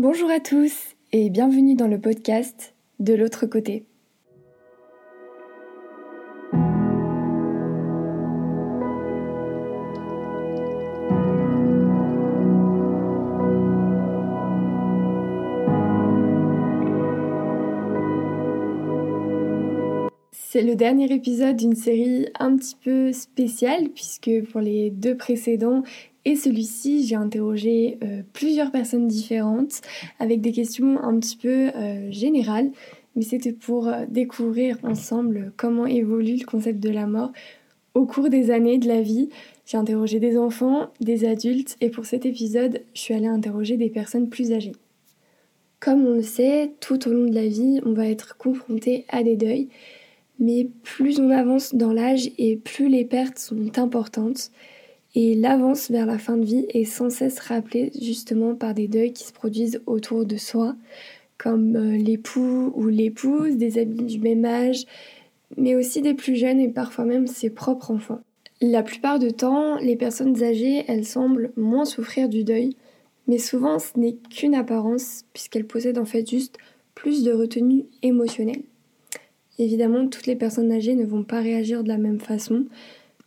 Bonjour à tous et bienvenue dans le podcast De l'autre côté. C'est le dernier épisode d'une série un petit peu spéciale puisque pour les deux précédents et celui-ci, j'ai interrogé euh, plusieurs personnes différentes avec des questions un petit peu euh, générales, mais c'était pour euh, découvrir ensemble comment évolue le concept de la mort au cours des années de la vie. J'ai interrogé des enfants, des adultes, et pour cet épisode, je suis allée interroger des personnes plus âgées. Comme on le sait, tout au long de la vie, on va être confronté à des deuils, mais plus on avance dans l'âge et plus les pertes sont importantes. Et l'avance vers la fin de vie est sans cesse rappelée justement par des deuils qui se produisent autour de soi, comme euh, l'époux ou l'épouse, des amis du même âge, mais aussi des plus jeunes et parfois même ses propres enfants. La plupart du temps, les personnes âgées, elles semblent moins souffrir du deuil, mais souvent ce n'est qu'une apparence puisqu'elles possèdent en fait juste plus de retenue émotionnelle. Évidemment, toutes les personnes âgées ne vont pas réagir de la même façon.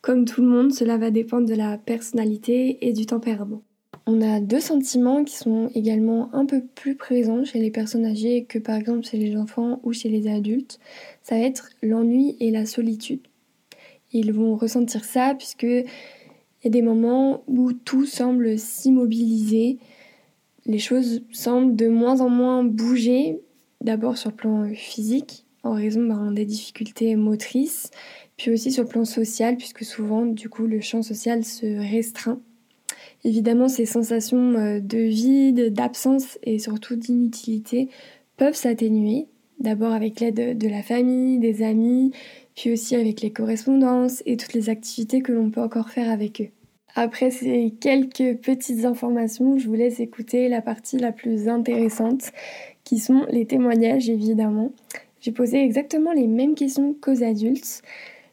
Comme tout le monde, cela va dépendre de la personnalité et du tempérament. On a deux sentiments qui sont également un peu plus présents chez les personnes âgées que par exemple chez les enfants ou chez les adultes. Ça va être l'ennui et la solitude. Ils vont ressentir ça puisque il y a des moments où tout semble s'immobiliser, les choses semblent de moins en moins bouger, d'abord sur le plan physique, en raison ben, des difficultés motrices, puis aussi sur le plan social, puisque souvent, du coup, le champ social se restreint. Évidemment, ces sensations euh, de vide, d'absence et surtout d'inutilité peuvent s'atténuer, d'abord avec l'aide de la famille, des amis, puis aussi avec les correspondances et toutes les activités que l'on peut encore faire avec eux. Après ces quelques petites informations, je vous laisse écouter la partie la plus intéressante, qui sont les témoignages évidemment. J'ai posé exactement les mêmes questions qu'aux adultes.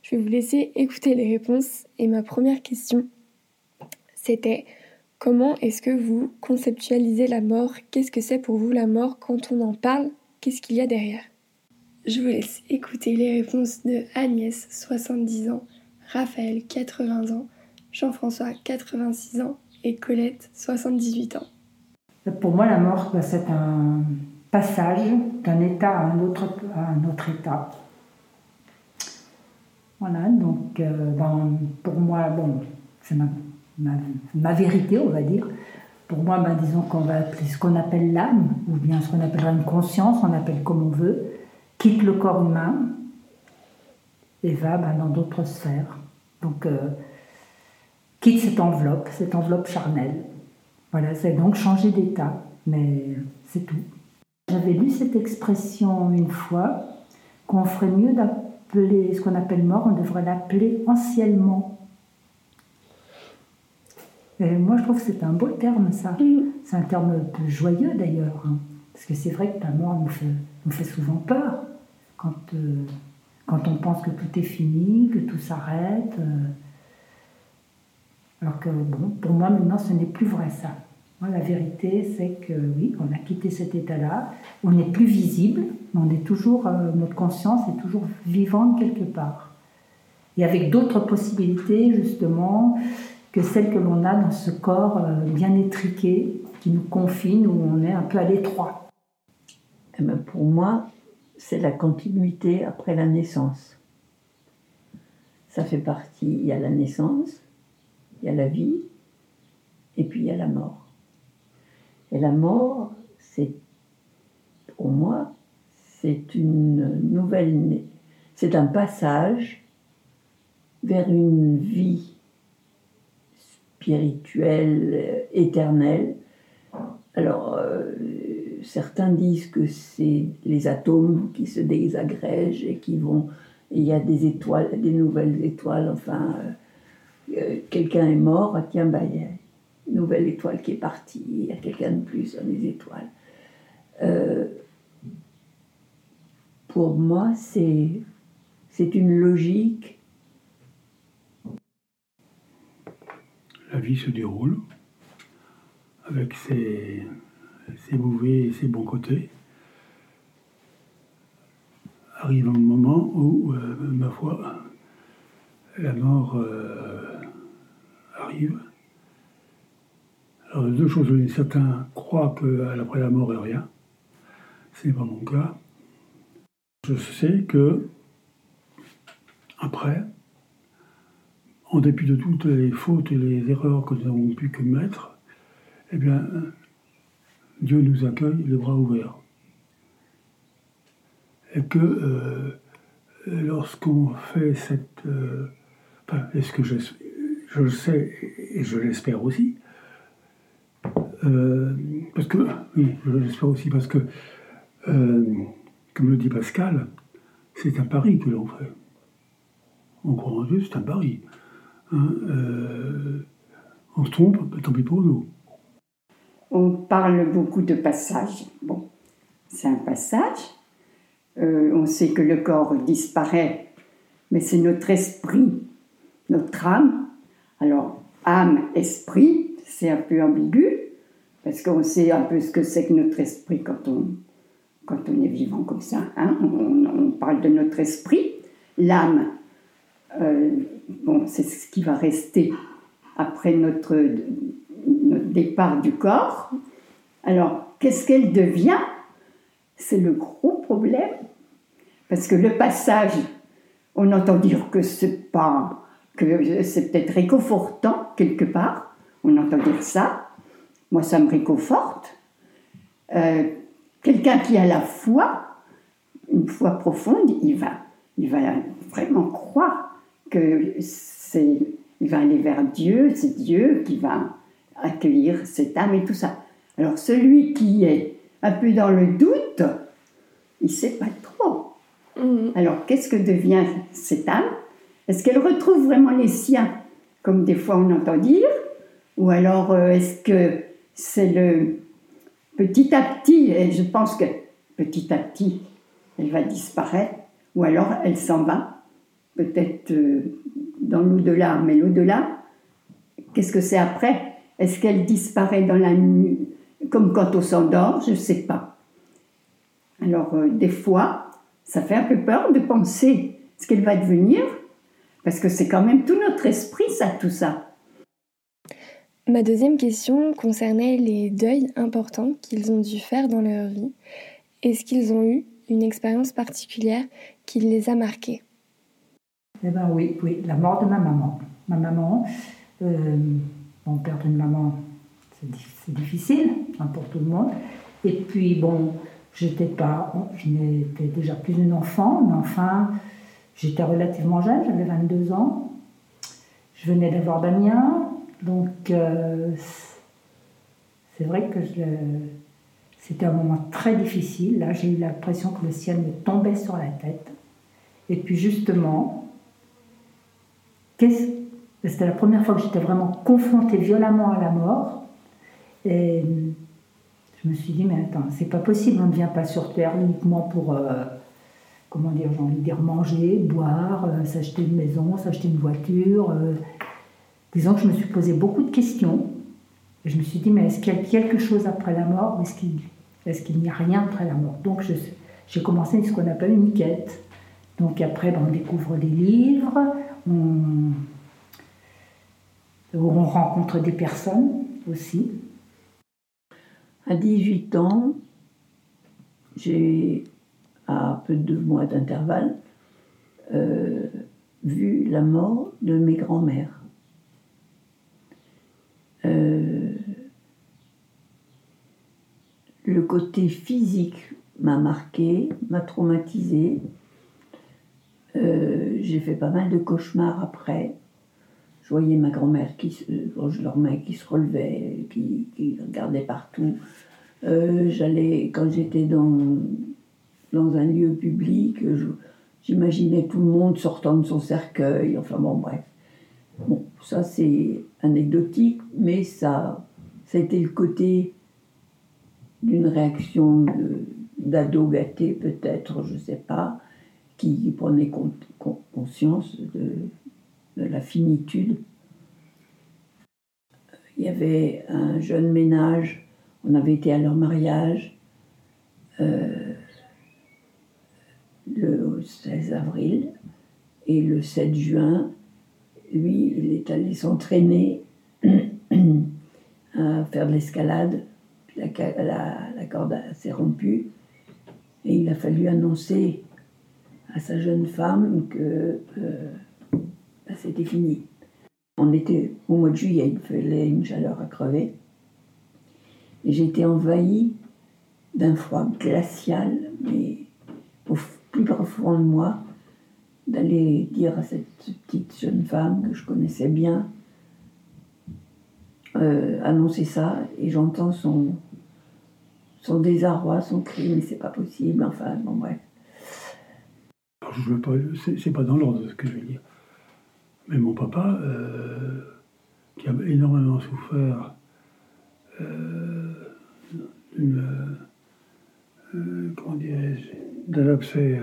Je vais vous laisser écouter les réponses. Et ma première question, c'était comment est-ce que vous conceptualisez la mort? Qu'est-ce que c'est pour vous la mort? Quand on en parle, qu'est-ce qu'il y a derrière? Je vous laisse écouter les réponses de Agnès, 70 ans, Raphaël, 80 ans, Jean-François, 86 ans et Colette, 78 ans. Pour moi, la mort, bah, c'est un passage d'un état à un autre, état. Voilà, donc euh, ben, pour moi, c'est ma, ma, vérité, on va dire. Pour moi, ben, disons qu'on va appeler ce qu'on appelle l'âme, ou bien ce qu'on appellera une conscience, on appelle comme on veut, quitte le corps humain et va ben, dans d'autres sphères. Donc, euh, quitte cette enveloppe, cette enveloppe charnelle. Voilà, c'est donc changer d'état, mais c'est tout. J'avais lu cette expression une fois, qu'on ferait mieux d'appeler ce qu'on appelle mort, on devrait l'appeler anciennement. Et moi, je trouve que c'est un beau terme, ça. Mm. C'est un terme peu joyeux, d'ailleurs. Hein. parce que c'est vrai que la mort nous fait, nous fait souvent peur. Quand, euh, quand on pense que tout est fini, que tout s'arrête. Euh. alors que, bon, pour moi, maintenant, ce n'est plus vrai, ça la vérité, c'est que oui, on a quitté cet état-là, on n'est plus visible, mais on est toujours, euh, notre conscience est toujours vivante quelque part. Et avec d'autres possibilités, justement, que celles que l'on a dans ce corps euh, bien étriqué, qui nous confine, où on est un peu à l'étroit. Eh ben, pour moi, c'est la continuité après la naissance. Ça fait partie, il y a la naissance, il y a la vie, et puis il y a la mort. Et la mort, c'est, pour moi, c'est une nouvelle, c'est un passage vers une vie spirituelle, euh, éternelle. Alors, euh, certains disent que c'est les atomes qui se désagrègent et qui vont. Il y a des étoiles, des nouvelles étoiles, enfin. Euh, quelqu'un est mort, ah, tiens, bah, nouvelle étoile qui est partie, il y a quelqu'un de plus sur les étoiles. Euh, pour moi, c'est, c'est une logique. La vie se déroule avec ses, ses mauvais et ses bons côtés. Arrive un moment où, euh, ma foi, la mort euh, arrive. Deux choses. Certains croient qu'après la mort, il rien. Ce n'est pas mon cas. Je sais que, après, en dépit de toutes les fautes et les erreurs que nous avons pu commettre, eh bien, Dieu nous accueille les bras ouverts. Et que euh, lorsqu'on fait cette... Euh, enfin, est-ce que je, je, le sais et je l'espère aussi, euh, parce que, oui, je aussi, parce que, comme le dit Pascal, c'est un pari que l'on fait. On croit en Dieu, c'est un pari. Hein, on se trompe, tant pis pour nous. On parle beaucoup de passage. Bon, c'est un passage. Euh, on sait que le corps disparaît, mais c'est notre esprit, notre âme. Alors, âme, esprit, c'est un peu ambigu, parce qu'on sait un peu ce que c'est que notre esprit quand on, quand on est vivant comme ça. Hein. On, parle de notre esprit. L'âme, euh, bon, c'est ce qui va rester après notre notre départ du corps. Alors, qu'est-ce qu'elle devient? C'est le gros problème. Parce que le passage, on entend dire que c'est pas, que c'est peut-être réconfortant quelque part. On entend dire ça. Moi, ça me réconforte. Euh, quelqu'un qui a la foi, une foi profonde, il va, il va vraiment croire que c'est, il va aller vers Dieu, c'est Dieu qui va accueillir cette âme et tout ça. Alors celui qui est un peu dans le doute, il ne sait pas trop. Mhm. Alors qu'est-ce que devient cette âme? Est-ce qu'elle retrouve vraiment les siens, comme des fois on entend dire? Ou alors euh, est-ce que c'est le petit à petit, et je pense que petit à petit, elle va disparaître, ou alors elle s'en va, peut-être euh, dans l'au-delà, mais l'au-delà, qu'est-ce que c'est après? Est-ce qu'elle disparaît dans la nuit, comme quand on s'endort? Je ne sais pas. Alors, euh, des fois, ça fait un peu peur de penser ce qu'elle va devenir, parce que c'est quand même tout notre esprit, ça, tout ça. Ma deuxième question concernait les deuils importants qu'ils ont dû faire dans leur vie. Est-ce qu'ils ont eu une expérience particulière qui les a marqués? Eh bien oui, oui, la mort de ma maman. Ma maman, euh, Bon, perdre une maman, c'est difficile hein, pour tout le monde. Et puis, bon, j'étais pas, je n'étais déjà plus une enfant, mais enfin, j'étais relativement jeune, j'avais 22 ans. Je venais d'avoir Damien, donc euh, c'est vrai que c'était un moment très difficile. Là, j'ai eu l'impression que le ciel me tombait sur la tête. Et puis justement, c'était la première fois que j'étais vraiment confrontée violemment à la mort. Et je me suis dit, mais attends, c'est pas possible, on ne vient pas sur Terre uniquement pour, euh, comment dire, j'ai envie de dire, manger, boire, euh, s'acheter une maison, s'acheter une voiture. Disons que je me suis posé beaucoup de questions. Je me suis dit, mais est-ce qu'il y a quelque chose après la mort ou est-ce qu'il n'y a rien après la mort? Donc j'ai commencé ce qu'on appelle une quête. Donc après, ben, on découvre des livres, on rencontre des personnes aussi. À 18 ans, j'ai, à peu de deux mois d'intervalle, euh, vu la mort de mes grands-mères. Euh, le côté physique m'a marqué, m'a traumatisé. Euh, j'ai fait pas mal de cauchemars après je voyais ma grand-mère qui, je leur qui se relevait, qui, regardait partout. Euh, j'allais, quand j'étais dans, dans un lieu public, j'imaginais tout le monde sortant de son cercueil, enfin bon, bref. Bon, ça c'est anecdotique, mais ça, ça a été le côté d'une réaction d'ado gâté, peut-être, je ne sais pas, qui prenait conscience de, la finitude. Il y avait un jeune ménage On avait été à leur mariage euh, le 16 avril et le 7 juin, lui, il est allé s'entraîner à faire de l'escalade. La, corde s'est rompue et il a fallu annoncer à sa jeune femme que euh, bah, c'était fini. On était au mois de juillet, il faisait une chaleur à crever. Et j'étais envahie d'un froid glacial, mais au plus profond de moi, d'aller dire à cette petite jeune femme que je connaissais bien, euh, annoncer ça, et j'entends son, son désarroi, son cri, mais c'est pas possible, enfin, bon, bref. je veux pas, c'est pas dans l'ordre ce que je veux dire. Mais mon papa, euh, qui a énormément souffert euh, d'une, comment dirais-je, d'un abcès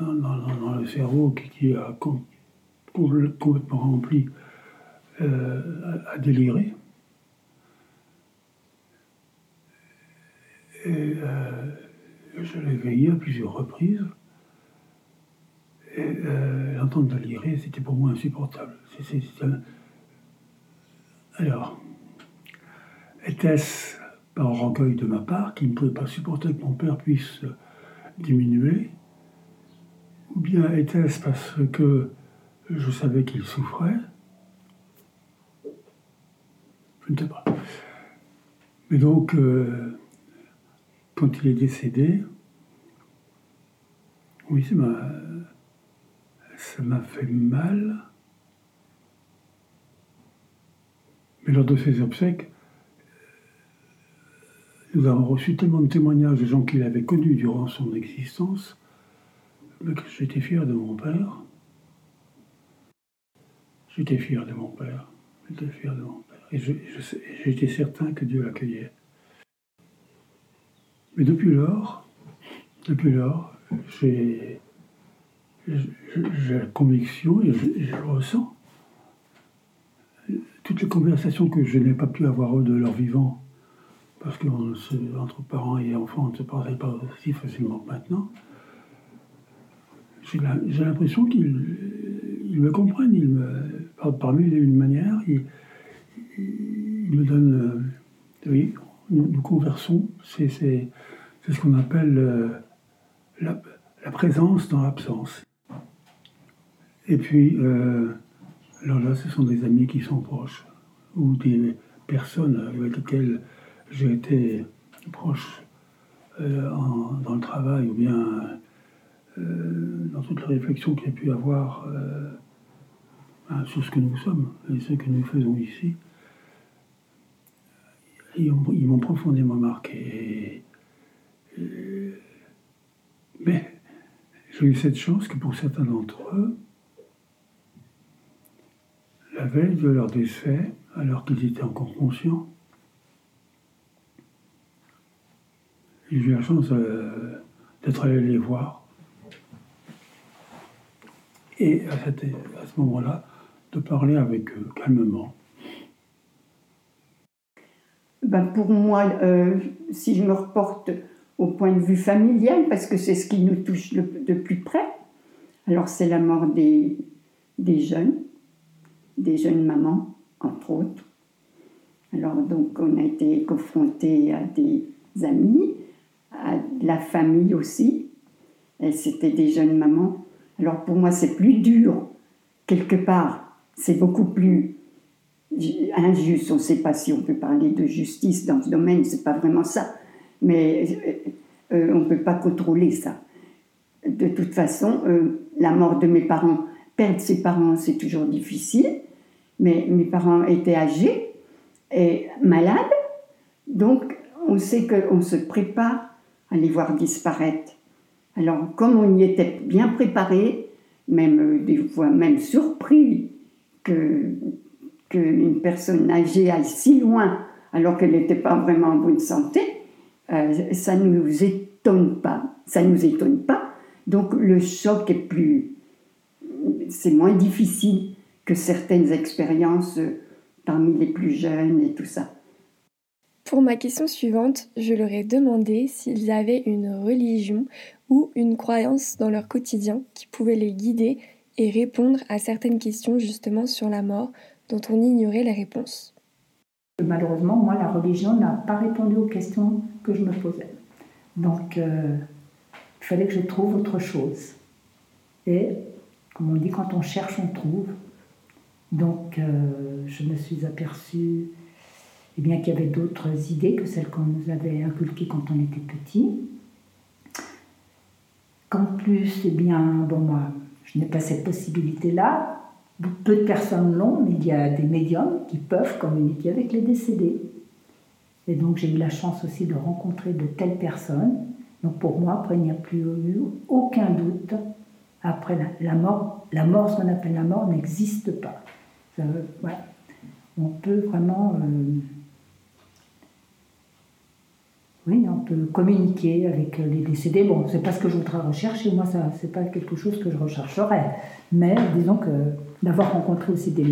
dans, le cerveau qui, a complètement rempli, à délirer. Et je l'ai veillé à plusieurs reprises. Et euh, l'entendre délirer, c'était pour moi insupportable. Alors, était-ce par orgueil de ma part qui ne pouvait pas supporter que mon père puisse diminuer Ou bien était-ce parce que je savais qu'il souffrait? Je ne sais pas. Mais donc, euh, quand il est décédé, oui, ça m'a fait mal. Mais lors de ces obsèques, nous avons reçu tellement de témoignages de gens qu'il avait connus durant son existence j'étais fier de mon père. J'étais fier de mon père. J'étais fier de mon père. Et j'étais certain que Dieu l'accueillait. Mais depuis lors, depuis lors, j'ai la conviction et je, le ressens. Toutes les conversations que je n'ai pas pu avoir de leur vivant, parce qu'entre parents et enfants, on ne se parlait pas aussi facilement maintenant, j'ai l'impression qu'ils me comprennent, ils me par et une manières, ils, me donnent. Euh, oui, nous, conversons, c'est ce qu'on appelle euh, la, la présence dans l'absence. Et puis, euh, alors là, ce sont des amis qui sont proches, ou des personnes avec lesquelles j'ai été proche euh, dans le travail, ou bien euh, dans toutes les réflexions que j'ai pu avoir hein, sur ce que nous sommes et ce que nous faisons ici. Ils m'ont profondément marqué. mais j'ai eu cette chance que pour certains d'entre eux, la veille de leur décès, alors qu'ils étaient encore conscients, j'ai eu la chance euh, d'être allé les voir. Et à, ce moment-là, de parler avec eux calmement. Ben pour moi, euh, si je me reporte au point de vue familial, parce que c'est ce qui nous touche de plus près, alors c'est la mort des, jeunes des jeunes mamans, entre autres. Alors donc on a été confrontés à des amis, à la famille aussi. C'était des jeunes mamans. Alors pour moi c'est plus dur, quelque part. C'est beaucoup plus injuste. On ne sait pas si on peut parler de justice dans ce domaine, c'est pas vraiment ça. Mais euh, euh, on ne peut pas contrôler ça. De toute façon, euh, la mort de mes parents, perdre ses parents, c'est toujours difficile mais mes parents étaient âgés et malades, donc on sait qu'on se prépare à les voir disparaître. Alors comme on y était bien préparé, même euh, des fois même surpris que qu'une personne âgée aille si loin alors qu'elle n'était pas vraiment en bonne santé, euh, ça ne nous étonne pas. Ça nous étonne pas. Donc le choc est plus, c'est moins difficile que certaines expériences euh, parmi les plus jeunes et tout ça. Pour ma question suivante, je leur ai demandé s'ils avaient une religion ou une croyance dans leur quotidien qui pouvait les guider et répondre à certaines questions justement sur la mort dont on ignorait les réponses. Malheureusement, moi, la religion n'a pas répondu aux questions que je me posais. Donc, euh, il fallait que je trouve autre chose. Et, comme on dit, quand on cherche, on trouve. Donc, euh, je me suis aperçue eh bien, qu'il y avait d'autres idées que celles qu'on nous avait inculquées quand on était petit. Qu'en plus, eh bien, bon, moi, je n'ai pas cette possibilité-là. Peu de personnes l'ont, mais il y a des médiums qui peuvent communiquer avec les décédés. Et donc, j'ai eu la chance aussi de rencontrer de telles personnes. Donc, pour moi, après, il n'y a plus eu aucun doute. Après la, mort, la mort, ce qu'on appelle la mort, n'existe pas. On peut vraiment. Euh, oui, on peut communiquer avec les décédés. Bon, c'est pas ce que je voudrais rechercher, moi, ça, c'est pas quelque chose que je rechercherais. Mais disons que d'avoir rencontré aussi des,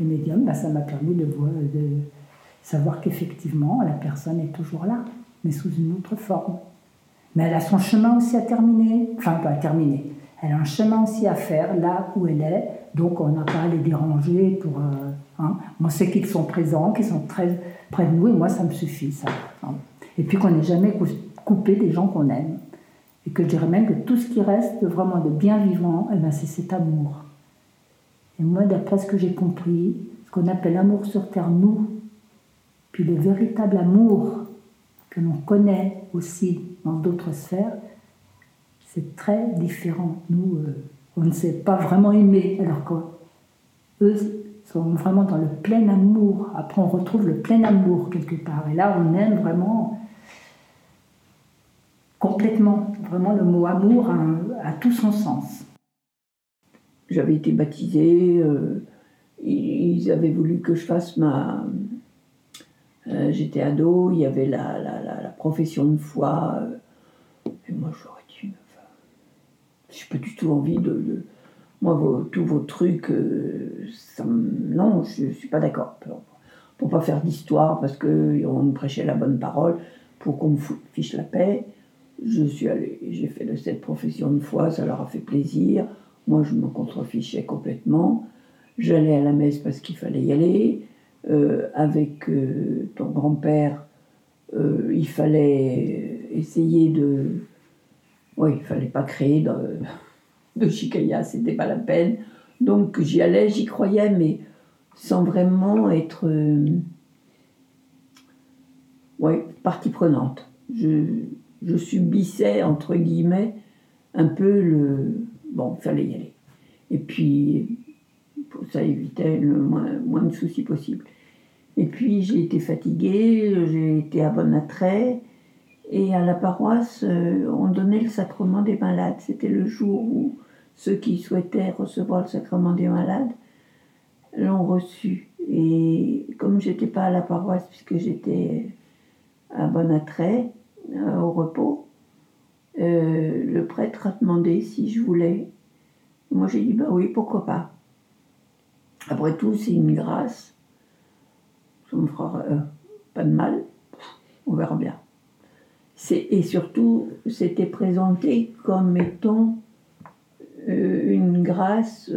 médiums, bah, ça m'a permis de, voir, de savoir qu'effectivement, la personne est toujours là, mais sous une autre forme. Mais elle a son chemin aussi à terminer, enfin, pas à terminer. Elle a un chemin aussi à faire là où elle est, donc on n'a pas à les déranger pour. Euh, hein. On sait qu'ils sont présents, qu'ils sont très près de nous, et moi, ça me suffit, ça. Hein. Et puis qu'on n'est jamais coupé des gens qu'on aime. Et que je dirais même que tout ce qui reste vraiment de bien vivant, eh ben c'est cet amour. Et moi, d'après ce que j'ai compris, ce qu'on appelle amour sur terre, nous, puis le véritable amour que l'on connaît aussi dans d'autres sphères, c'est très différent. Nous, euh, on ne sait pas vraiment aimer, alors qu'eux sont vraiment dans le plein amour. Après, on retrouve le plein amour quelque part. Et là, on aime vraiment complètement. Vraiment, le mot amour a, tout son sens. J'avais été baptisée, euh, ils avaient voulu que je fasse ma. Euh, j'étais ado, il y avait la, la, profession de foi. Euh, et moi, j'aurais dit. Enfin, j'ai pas du tout envie de. moi, tous vos trucs, ça non, je, ne suis pas d'accord. Pour, pour pas faire d'histoire, parce qu'on me prêchait la bonne parole, pour qu'on me fiche la paix. Je suis allé, j'ai fait de cette profession de foi, ça leur a fait plaisir. Moi, je me contrefichais complètement. J'allais à la messe parce qu'il fallait y aller. Euh, avec euh, ton grand-père, euh, il fallait essayer de. Oui, il fallait pas créer de, de chicaya, c'était pas la peine. Donc j'y allais, j'y croyais, mais sans vraiment être. oui, partie prenante. Je, je subissais, entre guillemets, un peu le... Bon, fallait y aller. Et puis, ça évitait le moins, de soucis possible. Et puis, j'ai été fatiguée, j'ai été à bon attrait. Et à la paroisse, euh, on donnait le sacrement des malades. C'était le jour où ceux qui souhaitaient recevoir le sacrement des malades l'ont reçu. Et comme j'étais pas à la paroisse, puisque j'étais à bon attrait, euh, au repos, euh, le prêtre a demandé si je voulais. Moi j'ai dit bah oui, pourquoi pas. Après tout, c'est une grâce. Ça me fera euh, pas de mal. On verra bien. Et surtout, c'était présenté comme étant une grâce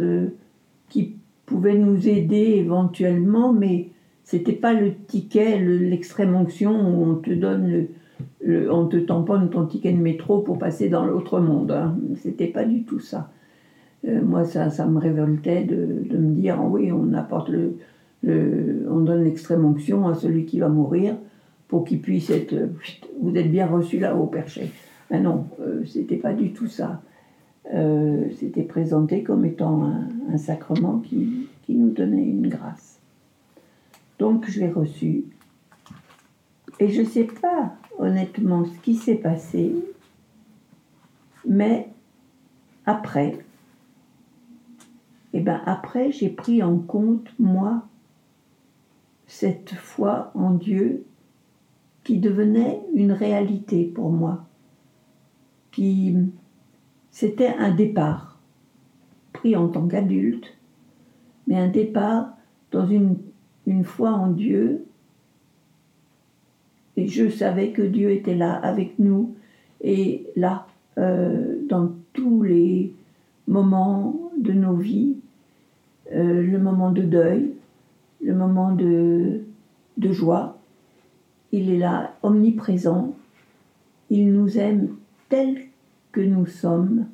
qui pouvait nous aider éventuellement, mais c'était pas le ticket, l'extrême onction où on te donne le, on te tamponne ton ticket de métro pour passer dans l'autre monde. Hein. C'était pas du tout ça. Euh, moi, ça, ça me révoltait de, me dire, ah oui, on apporte le, on donne l'extrême onction à celui qui va mourir pour qu'il puisse être, vous êtes bien reçu là au perché. Mais non, euh, c'était pas du tout ça. Euh, c'était présenté comme étant un, un sacrement qui, qui, nous donnait une grâce. Donc je l'ai reçu. Et je sais pas honnêtement ce qui s'est passé, mais après, et eh ben après j'ai pris en compte moi cette foi en Dieu qui devenait une réalité pour moi, qui c'était un départ pris en tant qu'adulte, mais un départ dans une, une foi en Dieu Et je savais que Dieu était là avec nous et là, euh, dans tous les moments de nos vies, euh, le moment de deuil, le moment de, de joie. Il est là, omniprésent. Il nous aime tel que nous sommes,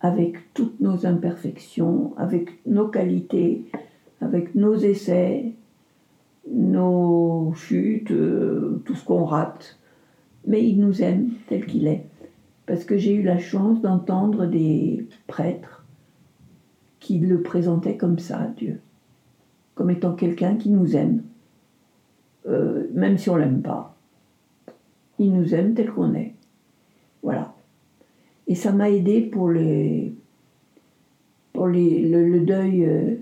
avec toutes nos imperfections, avec nos qualités, avec nos essais, nos chutes, euh, tout ce qu'on rate. Mais il nous aime tel qu'il est. Parce que j'ai eu la chance d'entendre des prêtres qui le présentaient comme ça, Dieu. Comme étant quelqu'un qui nous aime. Euh, même si on l'aime pas. Il nous aime tel qu'on est. Voilà. Et ça m'a aidé pour, les, pour les, le, deuil euh,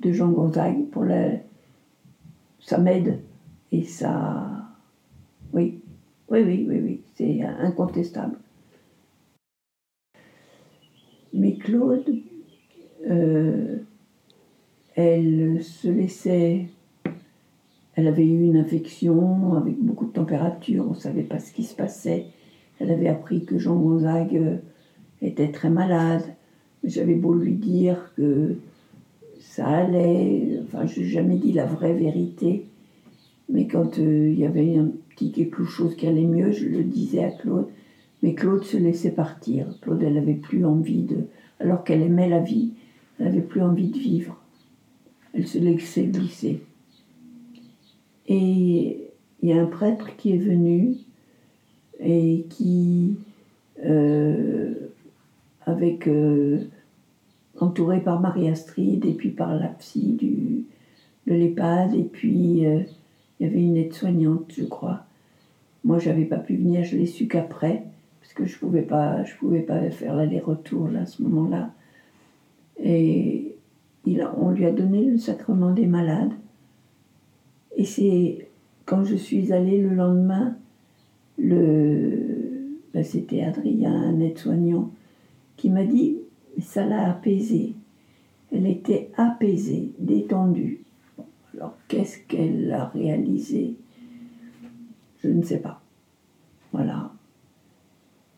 de Jean Gonzague. Pour la, ça m'aide. Et ça. Oui. Oui, oui, oui, oui. C'est incontestable. Mais Claude, euh, elle se laissait. Elle avait eu une infection avec beaucoup de température, on ne savait pas ce qui se passait. Elle avait appris que Jean Gonzague euh, était très malade. J'avais beau lui dire que ça allait, enfin, je n'ai jamais dit la vraie vérité. Mais quand euh, il y avait un petit quelque chose qui allait mieux, je le disais à Claude. Mais Claude se laissait partir. Claude, elle n'avait plus envie de. Alors qu'elle aimait la vie, elle n'avait plus envie de vivre. Elle se laissait glisser. Et il y a un prêtre qui est venu et qui, euh, avec, euh, entouré par Marie-Astrid et puis par la psy du, de l'EHPAD, et puis euh, il y avait une aide-soignante, je crois. Moi, j'avais pas pu venir, je l'ai su qu'après, parce que je pouvais pouvais pas faire l'aller-retour à ce moment-là. Et il on lui a donné le sacrement des malades. Et c'est quand je suis allée le lendemain le, ben, c'était Adrien, un aide-soignant, qui m'a dit ça l'a apaisée. Elle était apaisée, détendue. alors qu'est-ce qu'elle a réalisé? Je ne sais pas. Voilà.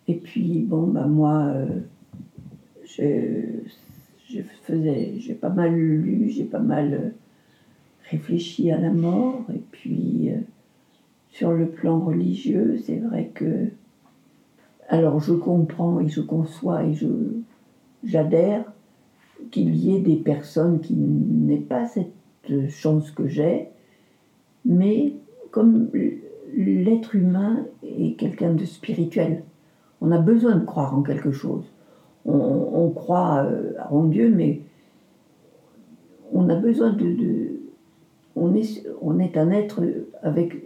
Et puis, bon, ben moi, euh, je, faisais, j'ai pas mal lu, j'ai pas mal euh, réfléchi à la mort, et puis. Euh, sur le plan religieux, c'est vrai que. Alors je comprends et je conçois et je, j'adhère qu'il y ait des personnes qui n'aient pas cette chance que j'ai, mais comme l'être humain est quelqu'un de spirituel, on a besoin de croire en quelque chose. On, croit euh, en Dieu, mais on a besoin de, on, est, on est un être avec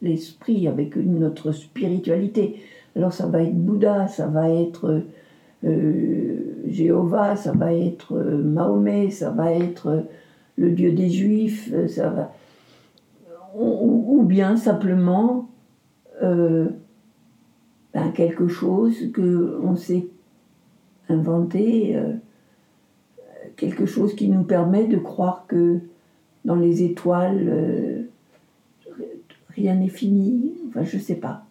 l'esprit, avec notre spiritualité. Alors ça va être Bouddha, ça va être euh, Jéhovah, ça va être euh, Mahomet, ça va être euh, le Dieu des Juifs, ça va... ou, bien simplement ben, quelque chose que on s'est inventé, quelque chose qui nous permet de croire que dans les étoiles rien n'est fini, enfin je sais pas.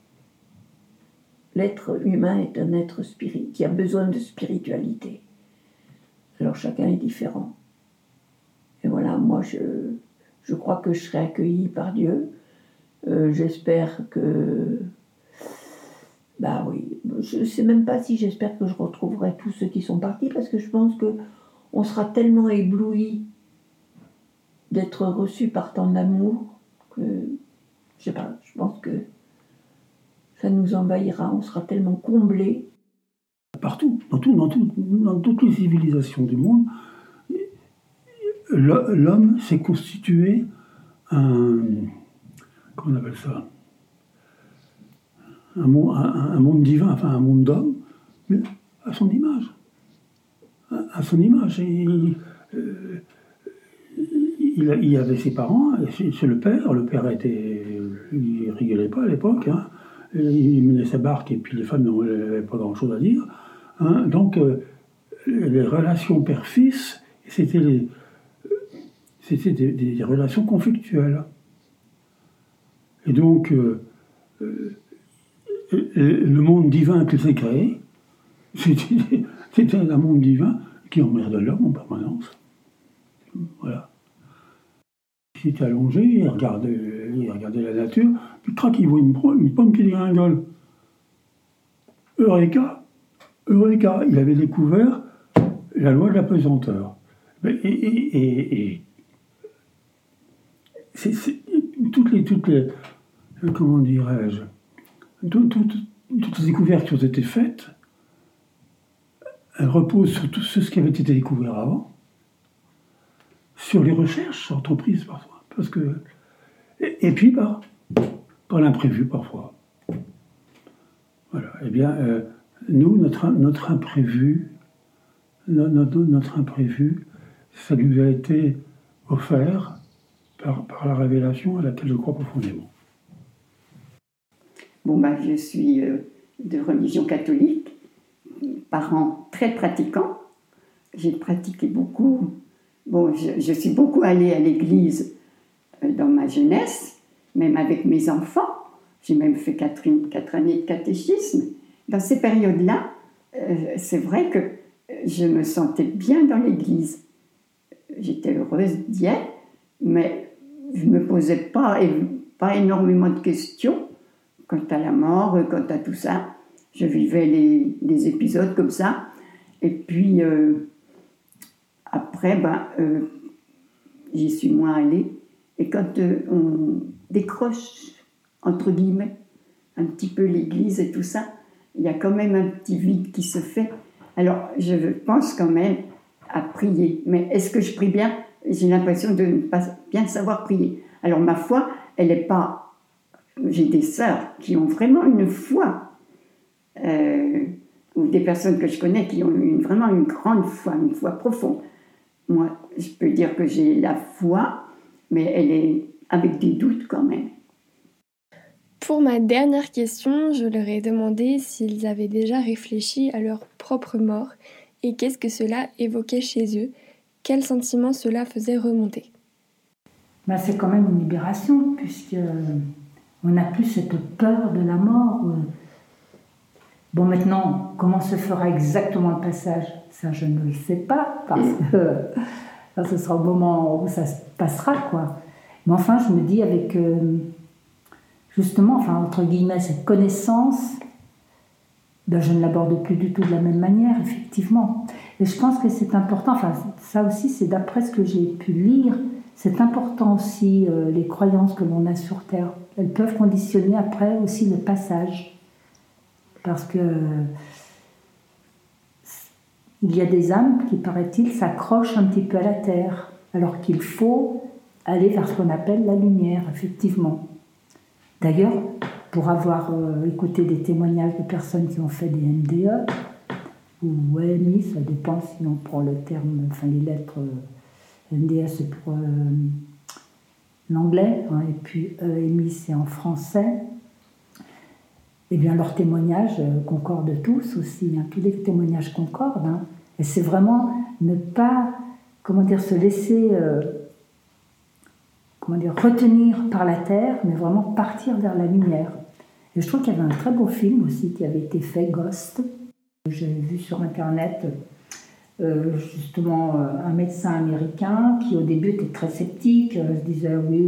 L'être humain est un être spirit, qui a besoin de spiritualité. Alors chacun est différent. Et voilà, moi je, je crois que je serai accueillie par Dieu. Euh, j'espère que... Bah oui, je ne sais même pas si j'espère que je retrouverai tous ceux qui sont partis, parce que je pense que on sera tellement ébloui d'être reçu par tant d'amour que je sais pas, je pense que ça nous envahira, on sera tellement comblés. Partout, dans, tout, dans, tout, dans toutes les civilisations du monde, l'homme s'est constitué un. Comment on appelle ça? Un monde, un, monde, divin, enfin un monde d'hommes, mais à son image. À, son image. Euh, il, il, avait ses parents, c'est le père. Le père était il rigolait pas à l'époque. Hein. Il menait sa barque et puis les femmes n'avaient pas grand-chose à dire. Hein. Donc, euh, les relations père-fils, c'était des, des, relations conflictuelles. Et donc, euh, le monde divin qu'il s'est créé, c'était un monde divin qui emmerde l'homme en permanence. Voilà. Il s'était allongé, il regardait, regardait la nature, puis crac, il voit une, une pomme qui dégringole. Eureka Eureka Il avait découvert la loi de la pesanteur. Et, toutes les, toutes les, comment dirais-je, toutes, les découvertes qui ont été faites, elles reposent sur tout ce qui avait été découvert avant, sur les recherches entreprises parfois, parce que, et, puis par, par l'imprévu parfois. Voilà. Eh bien, euh, nous, notre, notre imprévu, notre, imprévu, ça nous a été offert par, par, la révélation à laquelle je crois profondément. Bon, ben, je suis euh, de religion catholique, parent très pratiquant. J'ai pratiqué beaucoup. Bon, je, suis beaucoup allée à l'église euh, dans ma jeunesse, même avec mes enfants. J'ai même fait quatre, années de catéchisme. Dans ces périodes-là, euh, c'est vrai que je me sentais bien dans l'église j'étais heureuse d'y être, mais je ne me posais pas, pas énormément de questions quant à la mort, quant à tout ça. Je vivais les, épisodes comme ça. Et puis, euh, après, ben, euh, j'y suis moins allée. Et quand euh, on décroche, entre guillemets, un petit peu l'église et tout ça, il y a quand même un petit vide qui se fait. Alors, je pense quand même à prier. Mais est-ce que je prie bien? J'ai l'impression de ne pas bien savoir prier. Alors ma foi, elle n'est pas... J'ai des sœurs qui ont vraiment une foi, euh, ou des personnes que je connais qui ont vraiment une grande foi, une foi profonde. Moi, je peux dire que j'ai la foi, mais elle est avec des doutes quand même. Pour ma dernière question, je leur ai demandé s'ils avaient déjà réfléchi à leur propre mort et qu'est-ce que cela évoquait chez eux Quels sentiments cela faisait remonter? Ben, C'est quand même une libération, puisque on n'a plus cette peur de la mort. Bon, maintenant, comment se fera exactement le passage? Ça, je ne le sais pas, parce que ce sera au moment où ça se passera, quoi. Mais enfin, je me dis avec, euh, justement, enfin, entre guillemets, cette connaissance ben, je ne l'aborde plus du tout de la même manière, effectivement. Et je pense que c'est important, enfin ça aussi c'est d'après ce que j'ai pu lire, c'est important aussi euh, les croyances que l'on a sur Terre. Elles peuvent conditionner après aussi le passage. Parce que il y a des âmes qui, paraît-il, s'accrochent un petit peu à la Terre, alors qu'il faut aller vers ce qu'on appelle la lumière, effectivement. D'ailleurs, pour avoir euh, écouté des témoignages de personnes qui ont fait des MDE, ou EMI, ça dépend si on prend le terme, enfin les lettres euh, MDE c'est pour euh, l'anglais, hein, et puis EMI c'est en français. Eh bien, leurs témoignages concordent tous aussi, hein, tous les témoignages concordent. Hein. et c'est vraiment ne pas, comment dire, se laisser comment dire, retenir par la terre, mais vraiment partir vers la lumière. Et je trouve qu'il y avait un très beau film aussi qui avait été fait, Ghost. J'ai vu sur Internet euh, justement euh, un médecin américain qui au début était très sceptique, euh, se disait oui,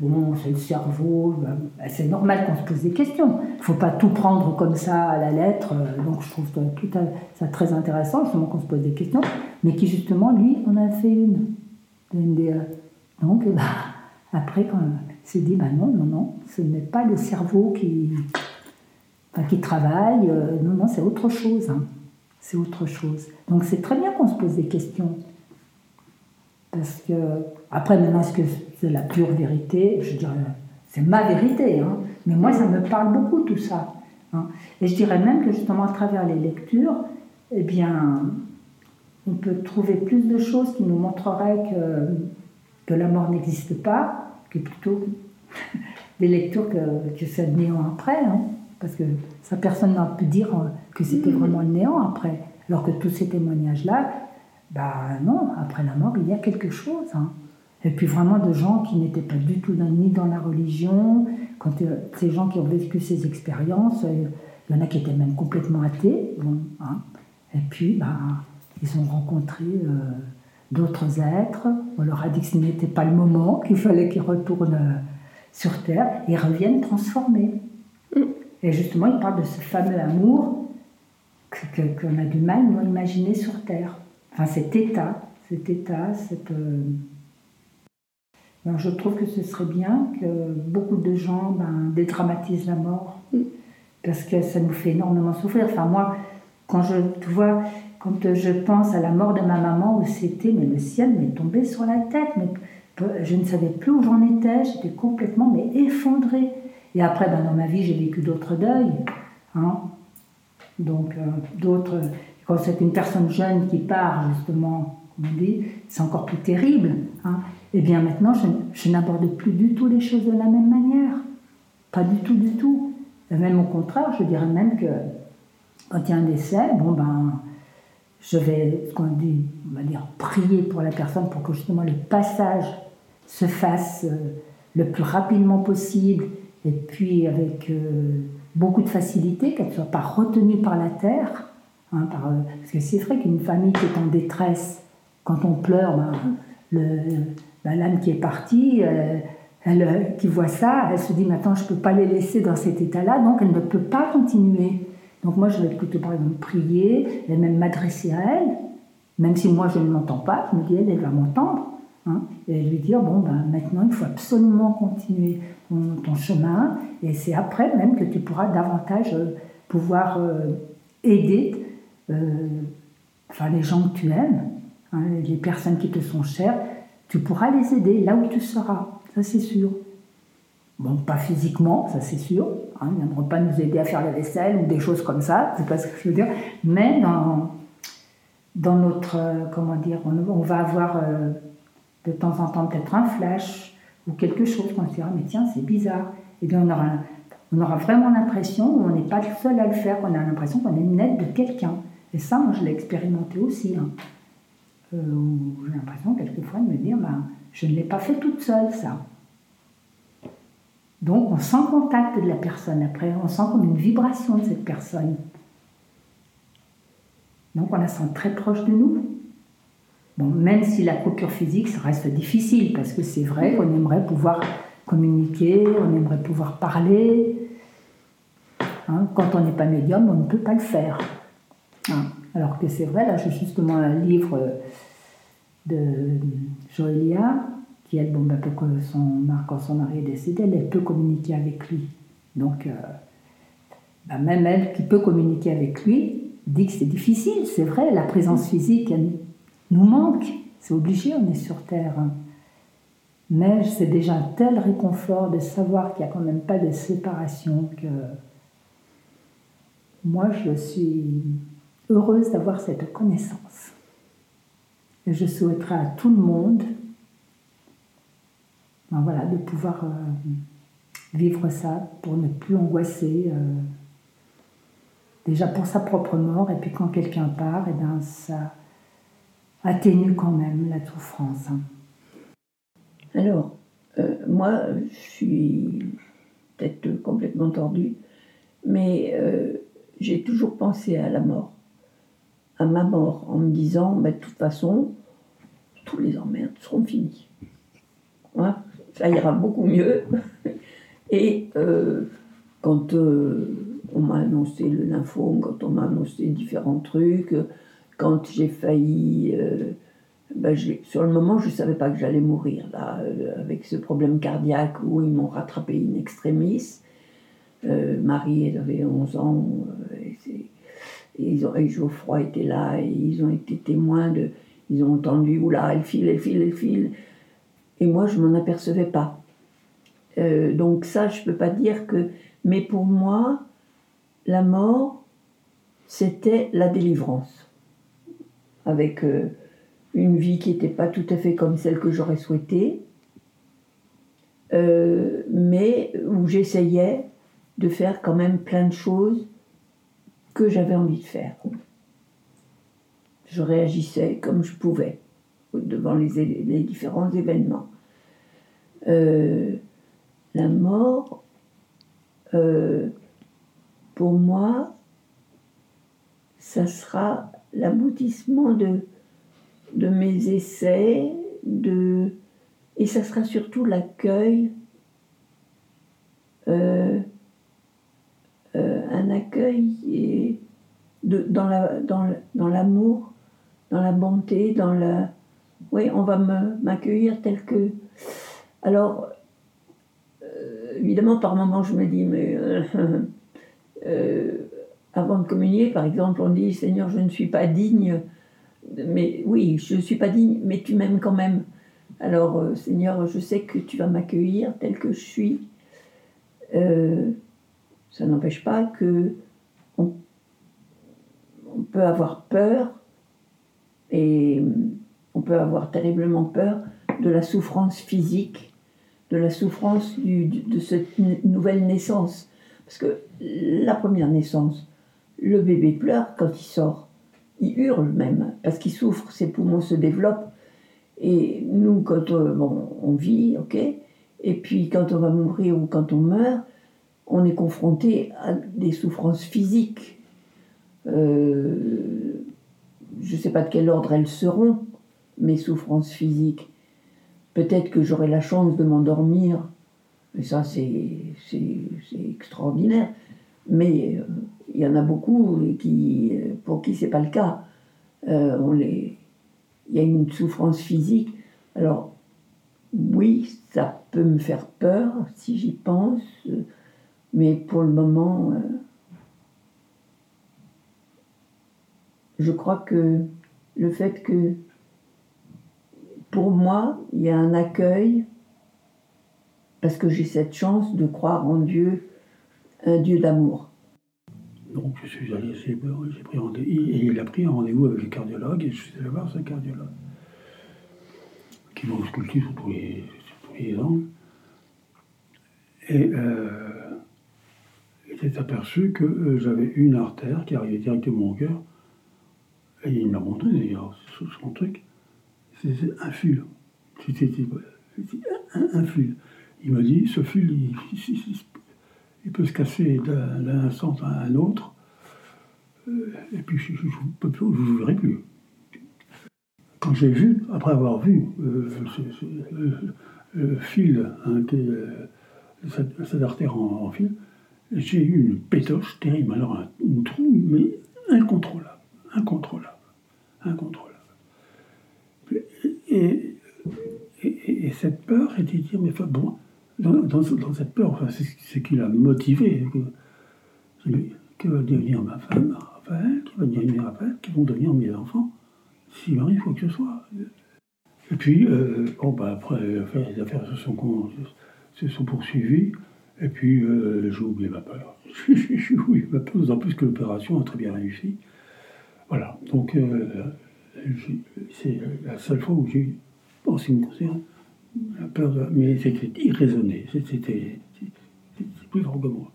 bon, c'est le cerveau, bah, c'est normal qu'on se pose des questions. Il ne faut pas tout prendre comme ça à la lettre. donc je trouve tout ça très intéressant, justement qu'on se pose des questions, mais qui justement, lui, en a fait une. Donc, bah, après, quand il s'est dit, ben non, non, non, ce n'est pas le cerveau qui, qui travaille, non, non, c'est autre chose. Hein. C'est autre chose. Donc c'est très bien qu'on se pose des questions. Parce que, après, maintenant, est-ce que c'est la pure vérité? Je dirais, c'est ma vérité, hein. mais moi, ça me parle beaucoup tout ça. Hein. Et je dirais même que justement, à travers les lectures, eh bien, on peut trouver plus de choses qui nous montreraient que que la mort n'existe pas, que plutôt des lectures que, que c'est néant après, hein. parce que ça personne n'a pu dire euh, que c'était mm. vraiment le néant après, alors que tous ces témoignages-là, bah non, après la mort, il y a quelque chose. Hein. Et puis vraiment de gens qui n'étaient pas du tout ni dans la religion. Quand euh, ces gens qui ont vécu ces expériences, euh, il y en a qui étaient même complètement athées. Hein. Et puis, bah, ils ont rencontré euh, d'autres êtres. On leur a dit que ce n'était pas le moment, qu'il fallait qu'ils retournent sur Terre et reviennent transformés. Mm. Et justement, ils parlent de ce fameux amour qu'on a du mal à imaginer sur Terre. Enfin, cet état, cet état, cette je trouve que ce serait bien que beaucoup de gens ben, dédramatisent la mort, mm. parce que ça nous fait énormément souffrir. Enfin, moi, quand je, tu vois, quand je pense à la mort de ma maman, où c'était, mais le ciel m'est tombé sur la tête, mais je ne savais plus où j'en étais, j'étais complètement mais effondrée. Et après, ben, dans ma vie, j'ai vécu d'autres deuils. Hein. Donc, euh, d'autres. Quand c'est une personne jeune qui part, justement, on dit, c'est encore plus terrible. Hein. Eh bien maintenant, je, n'aborde plus du tout les choses de la même manière. Pas du tout, du tout. Et même au contraire, je dirais même que quand il y a un décès, bon ben, je vais, ce qu'on on va dire, prier pour la personne pour que justement le passage se fasse euh, le plus rapidement possible et puis avec euh, beaucoup de facilité, qu'elle ne soit pas retenue par la terre. Hein, par, euh, parce que c'est vrai qu'une famille qui est en détresse, quand on pleure, ben, le, l'âme qui est partie, euh, elle, euh, qui voit ça, elle se dit maintenant je ne peux pas les laisser dans cet état-là, donc elle ne peut pas continuer. Donc moi je vais plutôt par exemple prier, et même m'adresser à elle, même si moi je ne m'entends pas, je me dis elle va m'entendre, hein, et lui dire bon ben maintenant il faut absolument continuer ton, chemin, et c'est après même que tu pourras davantage euh, pouvoir aider enfin, les gens que tu aimes, hein, les personnes qui te sont chères, tu pourras les aider là où tu seras, ça c'est sûr. Bon, pas physiquement, ça c'est sûr. Hein, ils ne pas nous aider à faire la vaisselle ou des choses comme ça, c'est pas ce que je veux dire. Mais dans, dans notre, euh, comment dire, on, va avoir euh, de temps en temps peut-être un flash ou quelque chose qu'on se dira, mais tiens, c'est bizarre. Et bien on aura, vraiment l'impression, on n'est pas le seul à le faire, on a l'impression qu'on est une de quelqu'un. Et ça, moi, je l'ai expérimenté aussi. Hein. Euh, j'ai l'impression quelquefois de me dire, ben, je ne l'ai pas fait toute seule, ça. Donc on sent contact de la personne après, on sent comme une vibration de cette personne. Donc on la sent très proche de nous. Même si la coupure physique, ça reste difficile, parce que c'est vrai qu'on aimerait pouvoir communiquer, on aimerait pouvoir parler. Hein, quand on n'est pas médium, on ne peut pas le faire. Hein. Alors que c'est vrai, là j'ai justement un livre de Joëlia, qui elle, bon, ben, son, quand son mari est décédé, elle, peut communiquer avec lui. Donc, euh, ben, même elle qui peut communiquer avec lui, dit que c'est difficile, c'est vrai, la présence physique elle, nous manque, c'est obligé, on est sur Terre. Mais c'est déjà un tel réconfort de savoir qu'il n'y a quand même pas de séparation que moi je suis heureuse d'avoir cette connaissance. Et je souhaiterais à tout le monde ben voilà, de pouvoir euh, vivre ça pour ne plus angoisser. Euh, déjà pour sa propre mort, et puis quand quelqu'un part, et eh ben ça atténue quand même la souffrance. Hein. Alors, euh, moi, je suis peut-être complètement tordue, mais j'ai toujours pensé à la mort à ma mort en me disant, mais de toute façon, tous les emmerdes seront finis. ça ira beaucoup mieux. Et euh, quand euh, on m'a annoncé le lymphome, quand on m'a annoncé différents trucs, quand j'ai failli... Euh, ben, sur le moment, je ne savais pas que j'allais mourir, là, avec ce problème cardiaque où ils m'ont rattrapé in extremis. Marie, elle avait 11 ans, et ils ont, et Geoffroy était là, et ils ont été témoins de. Ils ont entendu, oula, elle file, elle file, elle file. Et moi, je m'en apercevais pas. Euh, donc, ça, je peux pas dire que. Mais pour moi, la mort, c'était la délivrance. Avec euh, une vie qui n'était pas tout à fait comme celle que j'aurais souhaité, euh, mais où j'essayais de faire quand même plein de choses que j'avais envie de faire. Je réagissais comme je pouvais. devant les, différents événements. Euh, la mort, pour moi, ça sera l'aboutissement de, mes essais, de, et ça sera surtout l'accueil, euh, un accueil dans l'amour, dans, la bonté, dans la... Oui, on va m'accueillir tel que... Alors, euh, évidemment, par moments, je me dis, mais euh, euh, avant de communier, par exemple, on dit, Seigneur, je ne suis pas digne, mais oui, je ne suis pas digne, mais tu m'aimes quand même. Alors, Seigneur, je sais que tu vas m'accueillir tel que je suis. ça n'empêche pas que on, on peut avoir peur et on peut avoir terriblement peur de la souffrance physique de la souffrance de cette nouvelle naissance. Parce que la première naissance, le bébé pleure quand il sort. Il hurle même, parce qu'il souffre, ses poumons se développent. Et nous, quand euh, on, vit, ok, et puis quand on va mourir ou quand on meurt, on est confronté à des souffrances physiques. Euh, je ne sais pas de quel ordre elles seront, mes souffrances physiques. Peut-être que j'aurai la chance de m'endormir, et ça c'est extraordinaire. Mais euh, il y en a beaucoup qui, pour qui c'est pas le cas. Euh, on les, il y a une souffrance physique. Alors oui, ça peut me faire peur si j'y pense, mais pour le moment, euh, je crois que le fait que pour moi, il y a un accueil parce que j'ai cette chance de croire en Dieu, un Dieu d'amour. Donc je suis allé, j'ai pris rendez-vous, et il a pris un rendez-vous avec le cardiologue, et je suis allé voir ce cardiologue, qui m'a ausculté sur tous les, sur tous les angles. Et euh, il s'est aperçu que euh, j'avais une artère qui arrivait directement au cœur, et il m'a montré d'ailleurs son truc, c'est un fil. C'était un, fil. Il m'a dit, ce fil, il, peut se casser d'un instant à un autre, euh, et puis je ne verrai plus. Quand j'ai vu, après avoir vu le fil, cette, artère en, fil, j'ai eu une pétoche terrible, alors un, une trouille, mais incontrôlable, incontrôlable, incontrôlable. Et, et, cette peur, j'ai dit dire, mais bon, dans, cette peur, enfin, c'est ce qui l'a motivé. Que, que, va devenir ma femme, Raphaël, qui va devenir Raphaël, qui vont devenir mes enfants, s'il m'arrive quoi que ce soit. Et puis, euh, bon, bah, après, les affaires se sont, se sont poursuivies, et puis euh, j'ai oublié ma peur. j'ai oublié ma peur, d'autant plus que l'opération a très bien réussi. Voilà, donc euh, c'est la seule fois où j'ai eu, me la peur, mais c'était irraisonné, c'était plus fort que moi.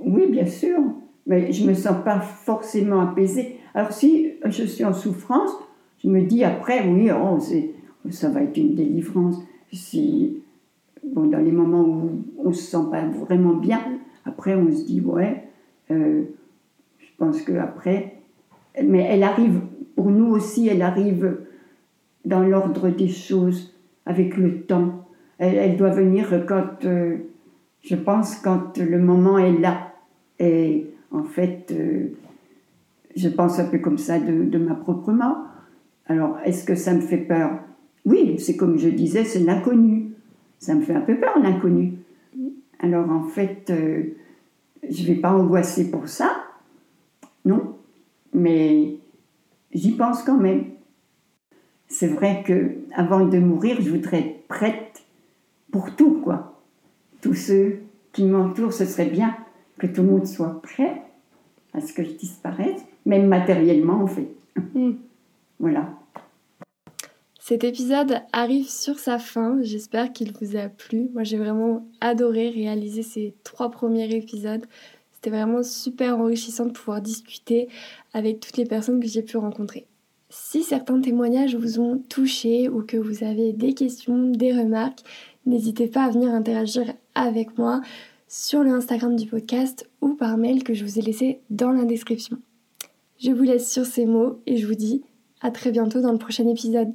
Oui, bien sûr, mais je ne me sens pas forcément apaisée. Alors si je suis en souffrance, je me dis après, oui, oh, ça va être une délivrance. Si, bon, dans les moments où on ne se sent pas vraiment bien, après on se dit, ouais, euh, je pense qu'après, mais elle arrive, pour nous aussi, elle arrive dans l'ordre des choses, avec le temps. Elle, doit venir quand, euh, je pense, quand le moment est là. Et en fait, euh, je pense un peu comme ça de, ma propre mort. Alors, est-ce que ça me fait peur? Oui, c'est comme je disais, c'est l'inconnu. Ça me fait un peu peur, l'inconnu. Alors, en fait, euh, je ne vais pas angoisser pour ça. Non, mais j'y pense quand même. C'est vrai que avant de mourir, je voudrais être prête pour tout, quoi. Tous ceux qui m'entourent, ce serait bien que tout le monde soit prêt à ce que je disparaisse, même matériellement, en fait. Hmm. Voilà. Cet épisode arrive sur sa fin. J'espère qu'il vous a plu. Moi, j'ai vraiment adoré réaliser ces trois premiers épisodes. C'était vraiment super enrichissant de pouvoir discuter avec toutes les personnes que j'ai pu rencontrer. Si certains témoignages vous ont touché ou que vous avez des questions, des remarques, n'hésitez pas à venir interagir avec moi sur le Instagram du podcast ou par mail que je vous ai laissé dans la description. Je vous laisse sur ces mots et je vous dis à très bientôt dans le prochain épisode.